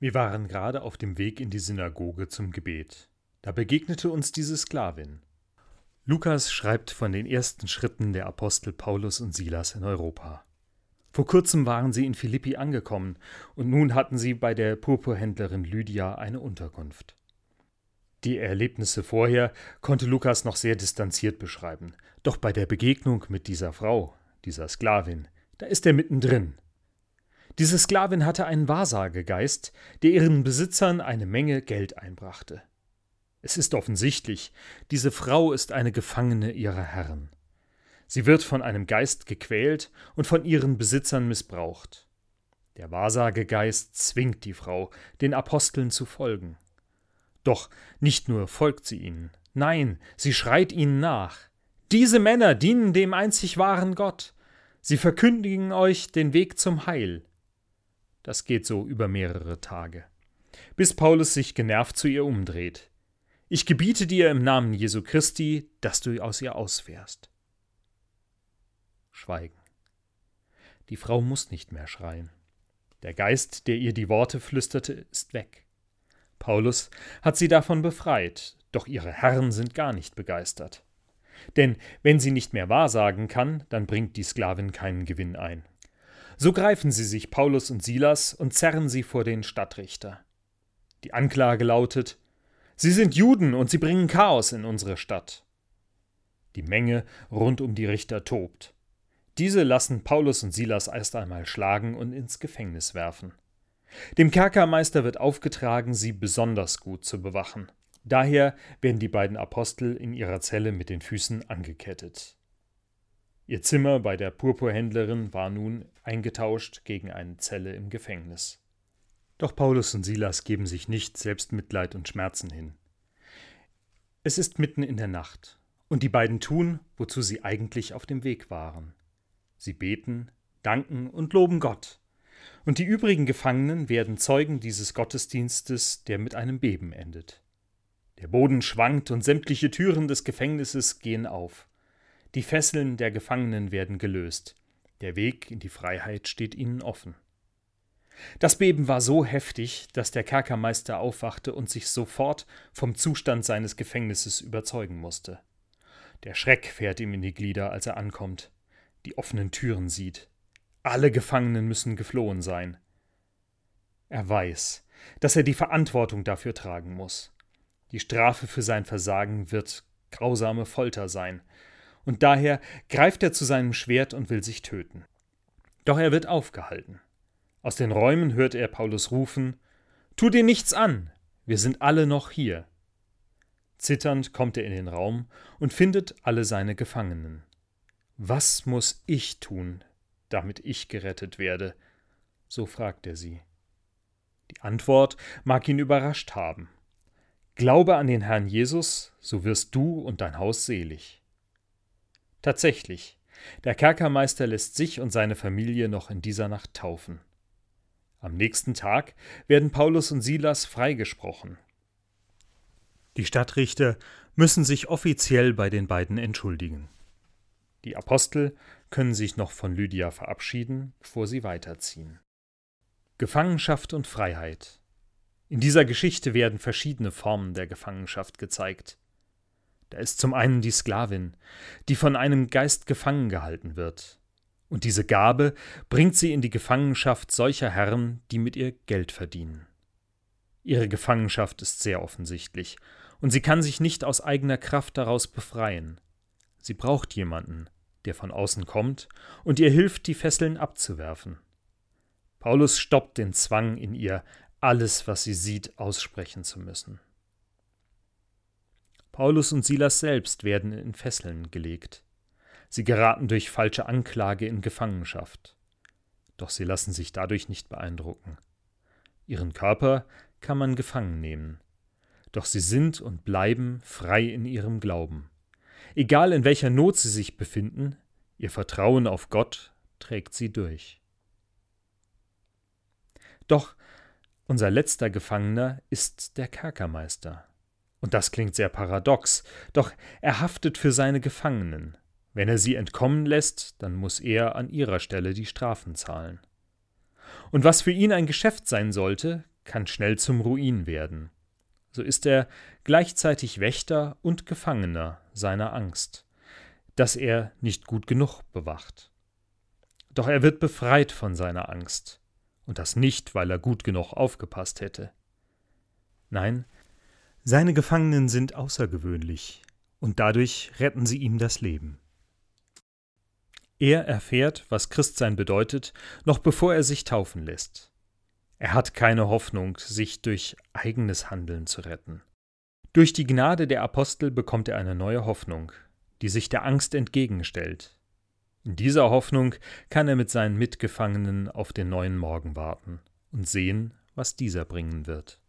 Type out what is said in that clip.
Wir waren gerade auf dem Weg in die Synagoge zum Gebet. Da begegnete uns diese Sklavin. Lukas schreibt von den ersten Schritten der Apostel Paulus und Silas in Europa. Vor kurzem waren sie in Philippi angekommen und nun hatten sie bei der Purpurhändlerin Lydia eine Unterkunft. Die Erlebnisse vorher konnte Lukas noch sehr distanziert beschreiben, doch bei der Begegnung mit dieser Frau, dieser Sklavin, da ist er mittendrin. Diese Sklavin hatte einen Wahrsagegeist, der ihren Besitzern eine Menge Geld einbrachte. Es ist offensichtlich, diese Frau ist eine Gefangene ihrer Herren. Sie wird von einem Geist gequält und von ihren Besitzern missbraucht. Der Wahrsagegeist zwingt die Frau, den Aposteln zu folgen. Doch nicht nur folgt sie ihnen, nein, sie schreit ihnen nach. Diese Männer dienen dem einzig wahren Gott. Sie verkündigen euch den Weg zum Heil. Das geht so über mehrere Tage. Bis Paulus sich genervt zu ihr umdreht. Ich gebiete dir im Namen Jesu Christi, dass du aus ihr ausfährst. Schweigen. Die Frau muss nicht mehr schreien. Der Geist, der ihr die Worte flüsterte, ist weg. Paulus hat sie davon befreit, doch ihre Herren sind gar nicht begeistert. Denn wenn sie nicht mehr wahrsagen kann, dann bringt die Sklavin keinen Gewinn ein. So greifen sie sich Paulus und Silas und zerren sie vor den Stadtrichter. Die Anklage lautet Sie sind Juden und sie bringen Chaos in unsere Stadt. Die Menge rund um die Richter tobt. Diese lassen Paulus und Silas erst einmal schlagen und ins Gefängnis werfen. Dem Kerkermeister wird aufgetragen, sie besonders gut zu bewachen. Daher werden die beiden Apostel in ihrer Zelle mit den Füßen angekettet. Ihr Zimmer bei der Purpurhändlerin war nun eingetauscht gegen eine Zelle im Gefängnis. Doch Paulus und Silas geben sich nicht Selbstmitleid und Schmerzen hin. Es ist mitten in der Nacht, und die beiden tun, wozu sie eigentlich auf dem Weg waren. Sie beten, danken und loben Gott. Und die übrigen Gefangenen werden Zeugen dieses Gottesdienstes, der mit einem Beben endet. Der Boden schwankt und sämtliche Türen des Gefängnisses gehen auf. Die Fesseln der Gefangenen werden gelöst. Der Weg in die Freiheit steht ihnen offen. Das Beben war so heftig, dass der Kerkermeister aufwachte und sich sofort vom Zustand seines Gefängnisses überzeugen musste. Der Schreck fährt ihm in die Glieder, als er ankommt, die offenen Türen sieht. Alle Gefangenen müssen geflohen sein. Er weiß, dass er die Verantwortung dafür tragen muss. Die Strafe für sein Versagen wird grausame Folter sein, und daher greift er zu seinem Schwert und will sich töten. Doch er wird aufgehalten. Aus den Räumen hört er Paulus rufen Tu dir nichts an, wir sind alle noch hier. Zitternd kommt er in den Raum und findet alle seine Gefangenen. Was muss ich tun, damit ich gerettet werde? so fragt er sie. Die Antwort mag ihn überrascht haben. Glaube an den Herrn Jesus, so wirst du und dein Haus selig. Tatsächlich, der Kerkermeister lässt sich und seine Familie noch in dieser Nacht taufen. Am nächsten Tag werden Paulus und Silas freigesprochen. Die Stadtrichter müssen sich offiziell bei den beiden entschuldigen. Die Apostel können sich noch von Lydia verabschieden, bevor sie weiterziehen. Gefangenschaft und Freiheit. In dieser Geschichte werden verschiedene Formen der Gefangenschaft gezeigt. Da ist zum einen die Sklavin, die von einem Geist gefangen gehalten wird. Und diese Gabe bringt sie in die Gefangenschaft solcher Herren, die mit ihr Geld verdienen. Ihre Gefangenschaft ist sehr offensichtlich, und sie kann sich nicht aus eigener Kraft daraus befreien. Sie braucht jemanden, der von außen kommt und ihr hilft, die Fesseln abzuwerfen. Paulus stoppt den Zwang in ihr, alles, was sie sieht, aussprechen zu müssen. Paulus und Silas selbst werden in Fesseln gelegt. Sie geraten durch falsche Anklage in Gefangenschaft. Doch sie lassen sich dadurch nicht beeindrucken. Ihren Körper kann man gefangen nehmen. Doch sie sind und bleiben frei in ihrem Glauben. Egal in welcher Not sie sich befinden, ihr Vertrauen auf Gott trägt sie durch. Doch unser letzter Gefangener ist der Kerkermeister. Und das klingt sehr paradox, doch er haftet für seine Gefangenen. Wenn er sie entkommen lässt, dann muss er an ihrer Stelle die Strafen zahlen. Und was für ihn ein Geschäft sein sollte, kann schnell zum Ruin werden. So ist er gleichzeitig Wächter und Gefangener seiner Angst, dass er nicht gut genug bewacht. Doch er wird befreit von seiner Angst, und das nicht, weil er gut genug aufgepasst hätte. Nein, seine Gefangenen sind außergewöhnlich, und dadurch retten sie ihm das Leben. Er erfährt, was Christsein bedeutet, noch bevor er sich taufen lässt. Er hat keine Hoffnung, sich durch eigenes Handeln zu retten. Durch die Gnade der Apostel bekommt er eine neue Hoffnung, die sich der Angst entgegenstellt. In dieser Hoffnung kann er mit seinen Mitgefangenen auf den neuen Morgen warten und sehen, was dieser bringen wird.